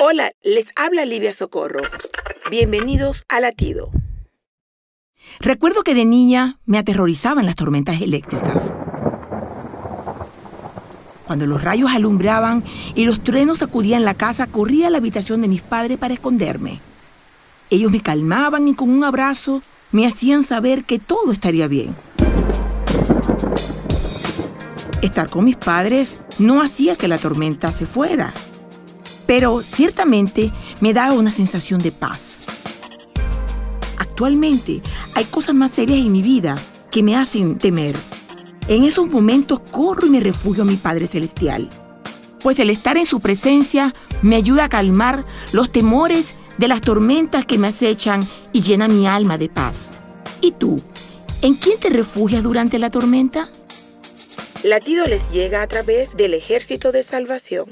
Hola, les habla Livia Socorro. Bienvenidos a Latido. Recuerdo que de niña me aterrorizaban las tormentas eléctricas. Cuando los rayos alumbraban y los truenos sacudían la casa, corría a la habitación de mis padres para esconderme. Ellos me calmaban y con un abrazo me hacían saber que todo estaría bien. Estar con mis padres no hacía que la tormenta se fuera, pero ciertamente me daba una sensación de paz. Actualmente hay cosas más serias en mi vida que me hacen temer. En esos momentos corro y me refugio a mi Padre Celestial, pues el estar en su presencia me ayuda a calmar los temores de las tormentas que me acechan y llena mi alma de paz. ¿Y tú? ¿En quién te refugias durante la tormenta? Latido les llega a través del ejército de salvación.